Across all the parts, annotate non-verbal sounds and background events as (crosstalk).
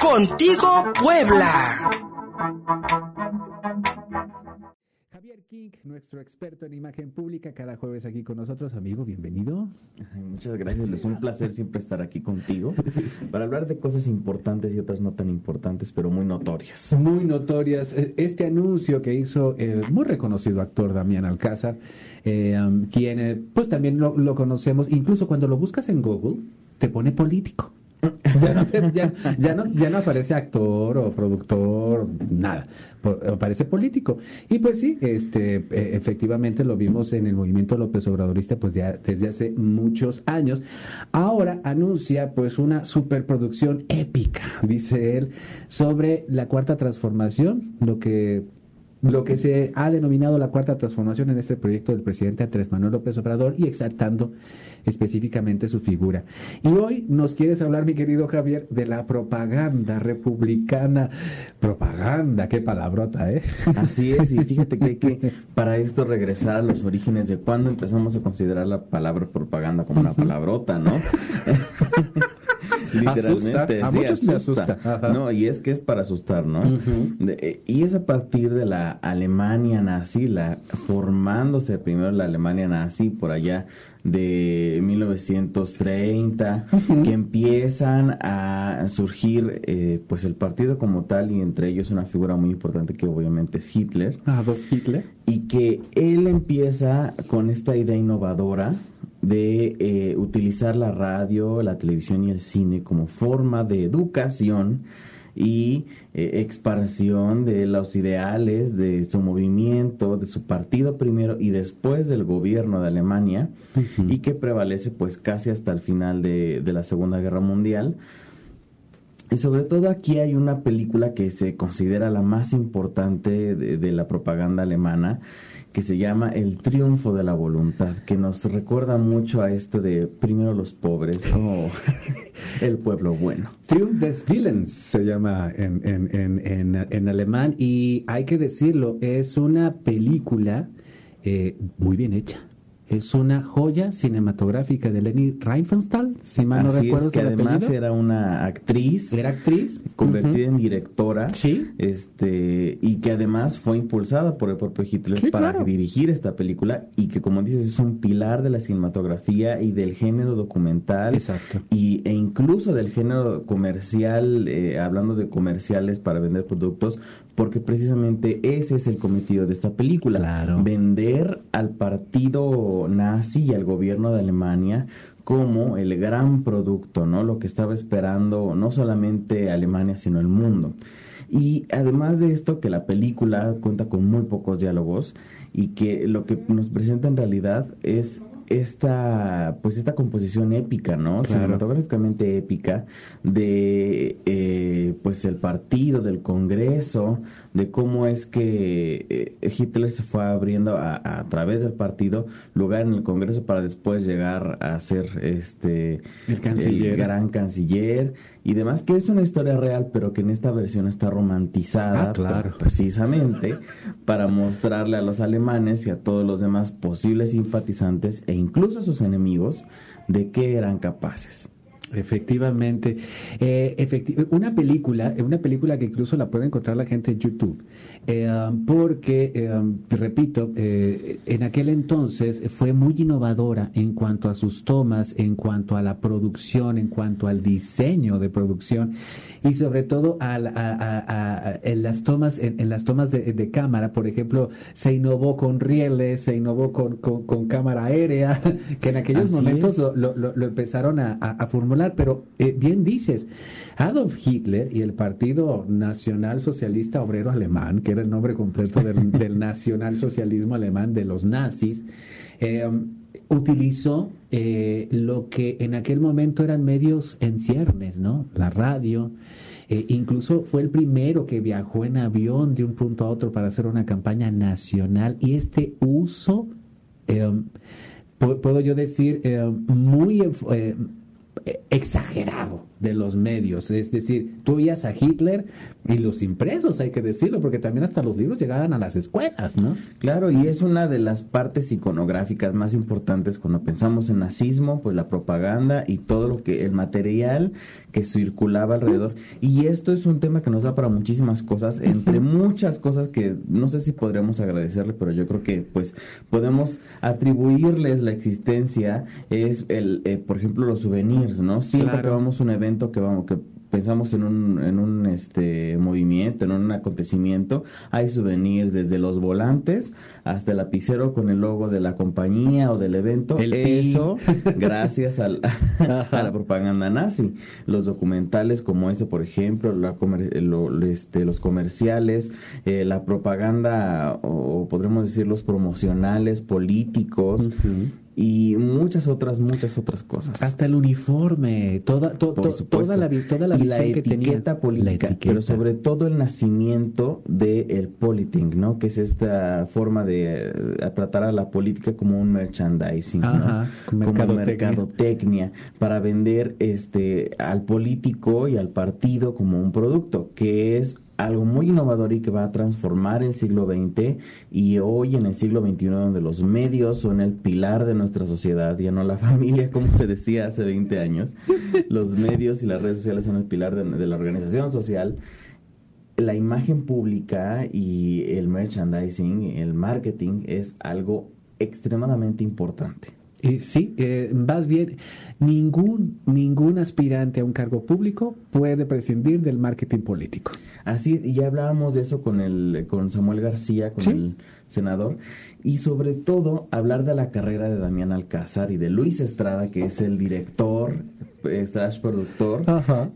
Contigo Puebla. Javier King, nuestro experto en imagen pública, cada jueves aquí con nosotros. Amigo, bienvenido. muchas gracias, es un placer siempre estar aquí contigo para hablar de cosas importantes y otras no tan importantes, pero muy notorias. Muy notorias. E, este anuncio que hizo el muy reconocido actor Damián Alcázar, eh, quien eh, pues también lo conocemos, incluso cuando lo buscas en Google, te pone político. (laughs) Ya no, ya, no, aparece actor o productor, nada, aparece político. Y pues sí, este, e, efectivamente lo vimos en el movimiento López Obradorista pues ya desde hace muchos años. Ahora anuncia pues una superproducción épica, dice él, sobre la cuarta transformación, lo que lo que se ha denominado la cuarta transformación en este proyecto del presidente Andrés Manuel López Obrador y exaltando específicamente su figura. Y hoy nos quieres hablar, mi querido Javier, de la propaganda republicana. Propaganda, qué palabrota, ¿eh? Así es, y fíjate que hay que para esto regresar a los orígenes de cuándo empezamos a considerar la palabra propaganda como una palabrota, ¿no? (laughs) Literalmente, a muchos asusta. No, y es que es para asustar, ¿no? Eh, y es a partir de la Alemania nazi, la formándose primero la Alemania nazi por allá de 1930, que empiezan a surgir eh, pues el partido como tal y entre ellos una figura muy importante que obviamente es Hitler. Adolf Hitler. Y que él empieza con esta idea innovadora de eh, utilizar la radio, la televisión y el cine como forma de educación y eh, expansión de los ideales de su movimiento, de su partido primero y después del gobierno de Alemania y que prevalece pues casi hasta el final de, de la Segunda Guerra Mundial. Y sobre todo aquí hay una película que se considera la más importante de la propaganda alemana que se llama El triunfo de la voluntad, que nos recuerda mucho a esto de primero los pobres o (laughs) el pueblo bueno. Triumph des Willens se llama en, en, en, en, alemán y hay que decirlo, es una película eh, muy bien hecha es una joya cinematográfica de Leni Riefenstahl, si mal no recuerdo. Es que además era una actriz. Era actriz. Convertida en directora. Sí. Este, y que además fue impulsada por el propio Hitler para dirigir esta película y que, como dices, es un pilar de la cinematografía y del género documental. Exacto. Y, e incluso del género comercial, eh, hablando de comerciales para vender productos, porque precisamente ese es el cometido de esta película. Claro. Vender al partido nazi y al gobierno de Alemania como el gran producto, ¿no? Lo que estaba esperando no solamente Alemania, sino el mundo. Y además de esto, que la película cuenta con muy pocos diálogos y que lo que nos presenta en realidad es esta pues esta composición épica no cinematográficamente épica de eh, pues el partido del Congreso de cómo es que eh, Hitler se fue abriendo a, través del partido lugar en el Congreso para después llegar a ser este el, canciller. gran canciller y demás que es una historia real pero que en esta versión está romantizada ah, claro. precisamente para mostrarle a los alemanes y a todos los demás posibles simpatizantes e incluso a sus enemigos de qué eran capaces. Efectivamente. Eh, una película, una película que incluso la puede encontrar la gente en YouTube, eh, porque, eh, repito, en aquel entonces fue muy innovadora en cuanto a sus tomas, en cuanto a la producción, en cuanto al diseño de producción y sobre todo a, en las tomas, en, las tomas de, cámara, por ejemplo, se innovó con rieles, se innovó con, con, cámara aérea, (laughs) que en aquellos momentos lo, lo, empezaron a, a formular pero eh, bien dices, Adolf Hitler y el Partido Nacional Socialista Obrero Alemán, que era el nombre completo del, (laughs) del nacionalsocialismo alemán de los nazis, eh, utilizó eh, lo que en aquel momento eran medios en ciernes, ¿no? La radio. incluso fue el primero que viajó en avión de un punto a otro para hacer una campaña nacional y este uso, puedo yo decir, muy exagerado de los medios. Es decir, tú oías a Hitler Y los impresos, hay que decirlo, porque también hasta los libros llegaban a las escuelas, ¿no? Claro, y es una de las partes iconográficas más importantes cuando pensamos en nazismo, pues la propaganda y todo lo que, el material que circulaba alrededor. Y esto es un tema que nos da para muchísimas cosas, entre (laughs) muchas cosas que no sé si podríamos agradecerle, pero yo creo que pues podemos atribuirles la existencia, es el, eh, por ejemplo, los souvenirs, ¿no? Siempre que vamos a un evento que vamos, que pensamos en un, en un este movimiento, en un acontecimiento, hay souvenirs desde los volantes hasta el lapicero con el logo de la compañía o del evento. El Eso (laughs) gracias al, a la propaganda nazi. Los documentales como ese, por ejemplo, la este, los comerciales, eh, la propaganda o, podremos decir los promocionales políticos y muchas otras, muchas otras cosas. Hasta el uniforme, toda, toda la, toda la y la etiqueta política, pero sobre todo el nacimiento del el politing, ¿no? Que es esta forma de eh, tratar a la política como un merchandising, Ajá, como mercadotecnia, para vender este al político y al partido como un producto, que es algo muy innovador y que va a transformar el siglo XX y hoy en el siglo XXI donde los medios son el pilar de nuestra sociedad, ya no la (laughs) familia como se decía hace 20 años, los medios y las redes sociales son el pilar de, la organización social, la imagen pública y el merchandising, el marketing es algo extremadamente importante. Eh, sí, eh, más bien, ningún, ningún aspirante a un cargo público puede prescindir del marketing político. Así es, y ya hablábamos de eso con, el, con Samuel García, con el senador, y sobre todo hablar de la carrera de Damián Alcázar y de Luis Estrada, que es el director, slash productor,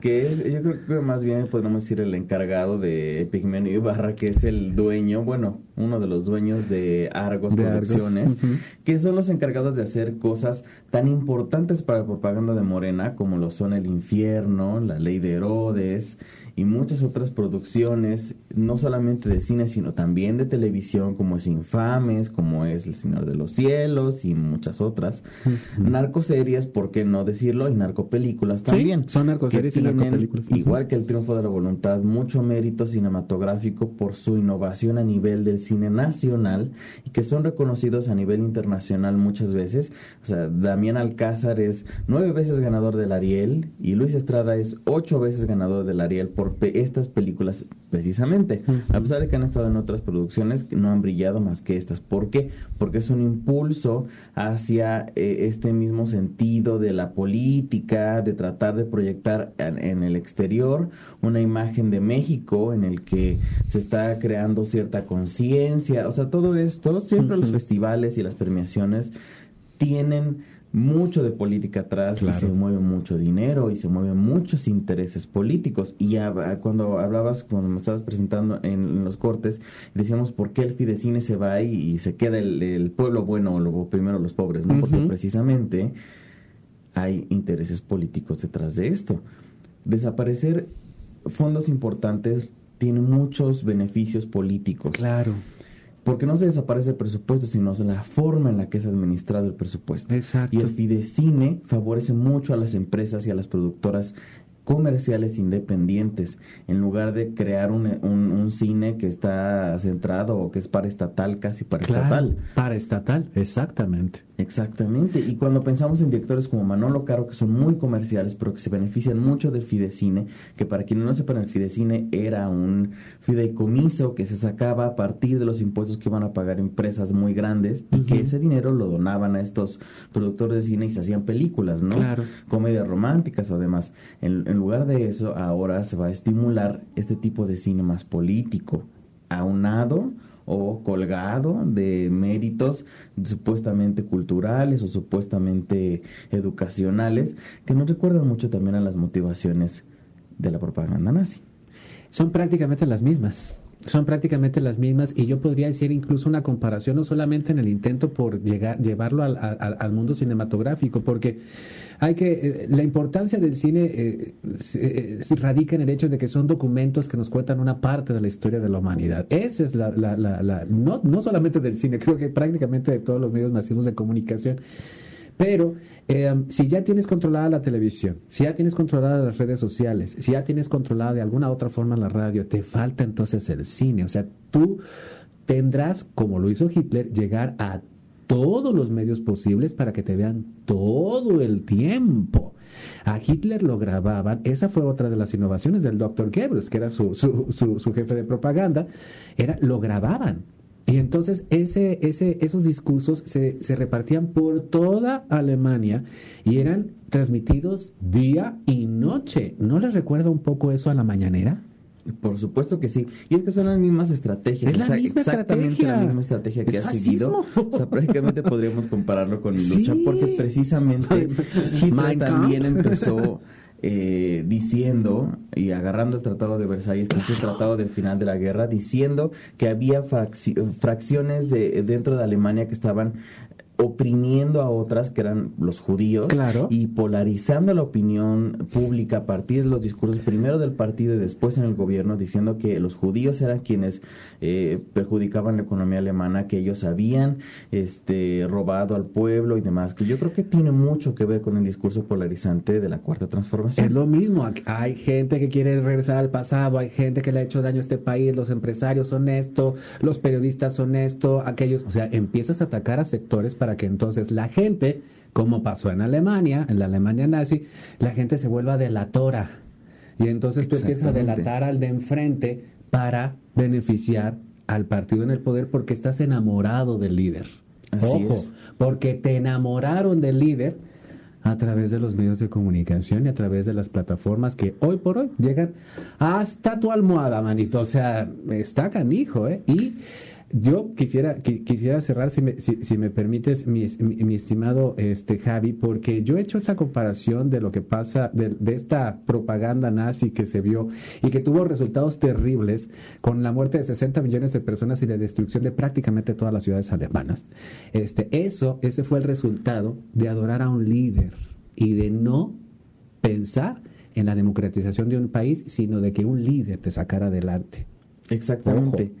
que es, yo creo que más bien podemos decir el encargado de Pigmenio Ibarra, que es el dueño, bueno, uno de los dueños de Argos Producciones, que son los encargados de hacer cosas tan importantes para la propaganda de Morena como lo son El Infierno, La Ley de Herodes, y muchas otras producciones, no solamente de cine, sino también de televisión, como es Infames, como es El Señor de los Cielos y muchas otras. Narcoseries, ¿por qué no decirlo? Y narcopelículas también. son narcoseries y narcopelículas. Igual que El Triunfo de la Voluntad, mucho mérito cinematográfico por su innovación a nivel del cine nacional y que son reconocidos a nivel internacional muchas veces. O sea, Damián Alcázar es nueve veces ganador del Ariel y Luis Estrada es ocho veces ganador del Ariel por estas películas precisamente, a pesar de que han estado en otras producciones que no han brillado más que estas. ¿Por qué? Porque es un impulso hacia eh, este mismo sentido de la política, de tratar de proyectar en, el exterior una imagen de México en el que se está creando cierta conciencia, o sea, todo esto, siempre los festivales y las premiaciones tienen mucho de política atrás y se mueve mucho dinero y se mueven muchos intereses políticos. Y ya ah, cuando hablabas, cuando me estabas presentando en, los cortes, decíamos por qué el Fidecine se va y, se queda el, pueblo bueno, o primero los pobres, ¿no? Porque precisamente hay intereses políticos detrás de esto. Desaparecer fondos importantes tiene muchos beneficios políticos. Claro porque no se desaparece el presupuesto, sino la forma en la que es administrado el presupuesto. Exacto. Y el Fidecine favorece mucho a las empresas y a las productoras comerciales independientes, en lugar de crear un, un, cine que está centrado o que es para estatal, casi para estatal. Para estatal, exactamente. Exactamente. Y cuando pensamos en directores como Manolo Caro, que son muy comerciales, pero que se benefician mucho del Fidecine, que para quienes no sepan, el Fidecine era un fideicomiso que se sacaba a partir de los impuestos que iban a pagar empresas muy grandes y que ese dinero lo donaban a estos productores de cine y se hacían películas, ¿no? Claro. Comedias románticas o demás. En, en lugar de eso, ahora se va a estimular este tipo de cine más político, aunado o colgado de méritos supuestamente culturales o supuestamente educacionales, que nos recuerdan mucho también a las motivaciones de la propaganda nazi. Son prácticamente las mismas son prácticamente las mismas y yo podría decir incluso una comparación no solamente en el intento por llegar llevarlo al, al, mundo cinematográfico porque hay que eh, la importancia del cine eh, eh, radica en el hecho de que son documentos que nos cuentan una parte de la historia de la humanidad. Esa es la, la, la, no, no solamente del cine (laughs) creo que prácticamente de todos los medios masivos de comunicación Pero eh, si ya tienes controlada la televisión, si ya tienes controlada las redes sociales, si ya tienes controlada de alguna otra forma la radio, te falta entonces el cine. O sea, tú tendrás, como lo hizo Hitler, llegar a todos los medios posibles para que te vean todo el tiempo. A Hitler lo grababan, esa fue otra de las innovaciones del doctor Goebbels, que era su, su, jefe de propaganda, era, lo grababan. Y entonces ese, ese, esos discursos se, se repartían por toda Alemania y eran transmitidos día y noche. ¿No les recuerda un poco eso a la mañanera? Por supuesto que sí. Y es que son las mismas estrategias. Es la misma exactamente la misma estrategia que ha seguido. O sea, prácticamente podríamos compararlo con Lucha, porque precisamente Hitler también empezó eh, diciendo y agarrando el Tratado de Versalles, que es el tratado del final de la guerra, diciendo que había fracciones de, dentro de Alemania que estaban oprimiendo a otras que eran los judíos y polarizando la opinión pública a partir de los discursos primero del partido y después en el gobierno diciendo que los judíos eran quienes eh, perjudicaban la economía alemana que ellos habían este robado al pueblo y demás que yo creo que tiene mucho que ver con el discurso polarizante de la cuarta transformación. Es lo mismo hay gente que quiere regresar al pasado hay gente que le ha hecho daño a este país los empresarios son esto los periodistas son esto aquellos o sea empiezas a atacar a sectores para que entonces la gente, como pasó en Alemania, en la Alemania nazi, la gente se vuelva delatora. Y entonces tú empiezas a delatar al de enfrente para beneficiar al partido en el poder porque estás enamorado del líder. Ojo, porque te enamoraron del líder a través de los medios de comunicación y a través de las plataformas que hoy por hoy llegan hasta tu almohada, manito. O sea, está canijo, ¿eh? Y yo quisiera, quisiera cerrar, si me, si, me permites, mi, mi, estimado este, Javi, porque yo he hecho esa comparación de lo que pasa, de, esta propaganda nazi que se vio y que tuvo resultados terribles con la muerte de 60 millones de personas y la destrucción de prácticamente todas las ciudades alemanas. Este, eso, ese fue el resultado de adorar a un líder y de no pensar en la democratización de un país, sino de que un líder te sacara adelante. Exactamente.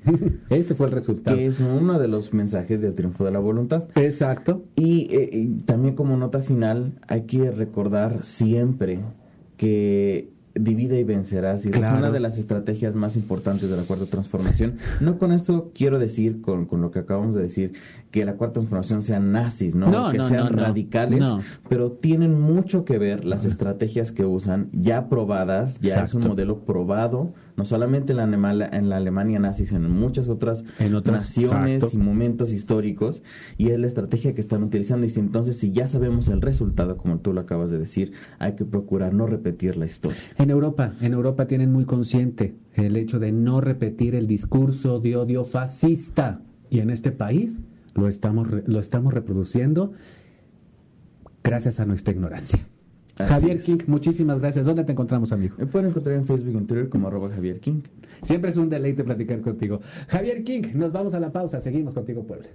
Ese fue el resultado. Que es uno de los mensajes del triunfo de la voluntad. Exacto. Y, eh, también como nota final, hay que recordar siempre que divide y vencerás y es una de las estrategias más importantes de la cuarta transformación. No con esto quiero decir, con, con lo que acabamos de decir, que la cuarta transformación sean nazis, ¿no? que sean radicales, pero tienen mucho que ver las estrategias que usan, ya probadas, ya es un modelo probado, no solamente en la, en la Alemania nazi, sino en muchas otras, naciones y momentos históricos, y es la estrategia que están utilizando. Y si, entonces, si ya sabemos el resultado, como tú lo acabas de decir, hay que procurar no repetir la historia. En Europa, en Europa tienen muy consciente el hecho de no repetir el discurso de odio fascista. Y en este país lo estamos, lo estamos reproduciendo gracias a nuestra ignorancia. Javier King, muchísimas gracias. ¿Dónde te encontramos, amigo? Me pueden encontrar en Facebook y en Twitter como arroba Javier King. Siempre es un deleite platicar contigo. Javier King, nos vamos a la pausa. Seguimos contigo, Puebla.